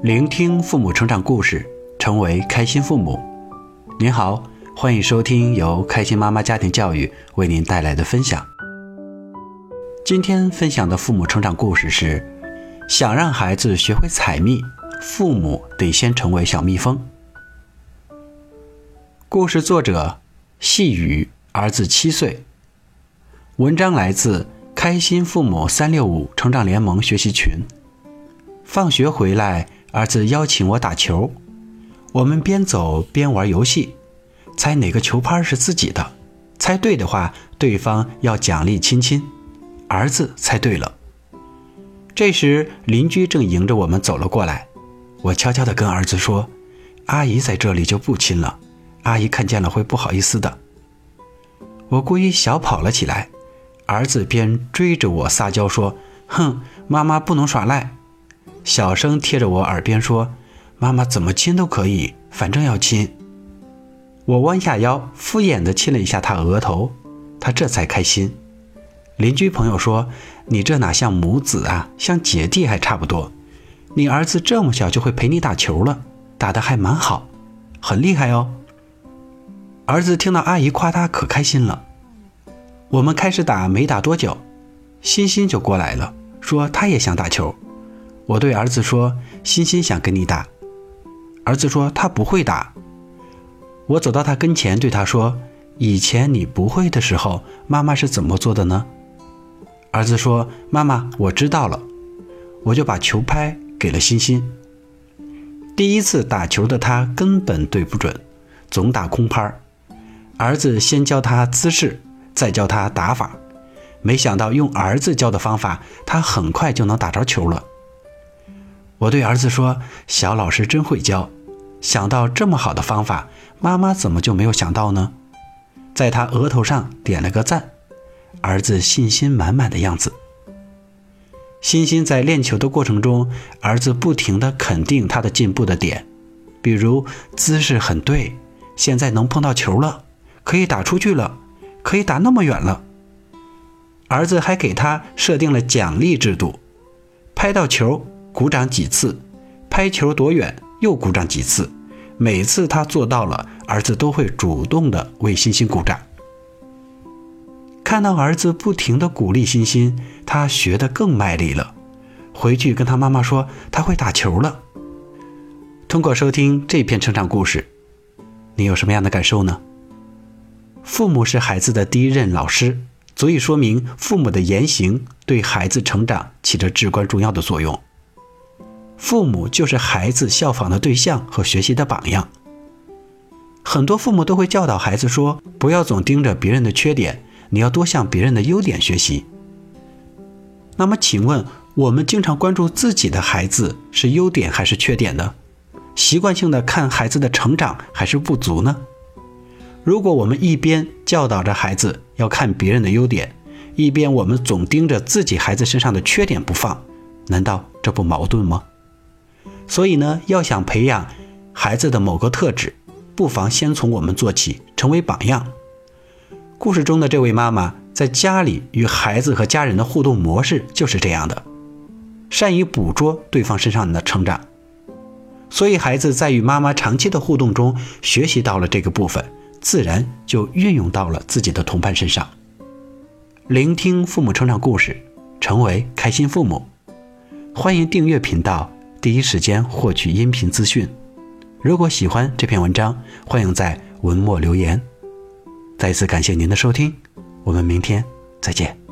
聆听父母成长故事，成为开心父母。您好，欢迎收听由开心妈妈家庭教育为您带来的分享。今天分享的父母成长故事是：想让孩子学会采蜜，父母得先成为小蜜蜂。故事作者：细雨，儿子七岁。文章来自开心父母三六五成长联盟学习群。放学回来。儿子邀请我打球，我们边走边玩游戏，猜哪个球拍是自己的。猜对的话，对方要奖励亲亲。儿子猜对了。这时邻居正迎着我们走了过来，我悄悄地跟儿子说：“阿姨在这里就不亲了，阿姨看见了会不好意思的。”我故意小跑了起来，儿子边追着我撒娇说：“哼，妈妈不能耍赖。”小声贴着我耳边说：“妈妈怎么亲都可以，反正要亲。”我弯下腰，敷衍地亲了一下他额头，他这才开心。邻居朋友说：“你这哪像母子啊，像姐弟还差不多。你儿子这么小就会陪你打球了，打得还蛮好，很厉害哦。”儿子听到阿姨夸他，可开心了。我们开始打，没打多久，欣欣就过来了，说他也想打球。我对儿子说：“欣欣想跟你打。”儿子说：“他不会打。”我走到他跟前，对他说：“以前你不会的时候，妈妈是怎么做的呢？”儿子说：“妈妈，我知道了。”我就把球拍给了欣欣。第一次打球的他根本对不准，总打空拍。儿子先教他姿势，再教他打法。没想到用儿子教的方法，他很快就能打着球了。我对儿子说：“小老师真会教，想到这么好的方法，妈妈怎么就没有想到呢？”在他额头上点了个赞，儿子信心满满的样子。欣欣在练球的过程中，儿子不停地肯定他的进步的点，比如姿势很对，现在能碰到球了，可以打出去了，可以打那么远了。儿子还给他设定了奖励制度，拍到球。鼓掌几次，拍球多远又鼓掌几次，每次他做到了，儿子都会主动的为欣欣鼓掌。看到儿子不停的鼓励欣欣，他学得更卖力了。回去跟他妈妈说他会打球了。通过收听这篇成长故事，你有什么样的感受呢？父母是孩子的第一任老师，足以说明父母的言行对孩子成长起着至关重要的作用。父母就是孩子效仿的对象和学习的榜样。很多父母都会教导孩子说：“不要总盯着别人的缺点，你要多向别人的优点学习。”那么，请问我们经常关注自己的孩子是优点还是缺点呢？习惯性的看孩子的成长还是不足呢？如果我们一边教导着孩子要看别人的优点，一边我们总盯着自己孩子身上的缺点不放，难道这不矛盾吗？所以呢，要想培养孩子的某个特质，不妨先从我们做起，成为榜样。故事中的这位妈妈在家里与孩子和家人的互动模式就是这样的，善于捕捉对方身上的成长，所以孩子在与妈妈长期的互动中学习到了这个部分，自然就运用到了自己的同伴身上。聆听父母成长故事，成为开心父母，欢迎订阅频道。第一时间获取音频资讯。如果喜欢这篇文章，欢迎在文末留言。再次感谢您的收听，我们明天再见。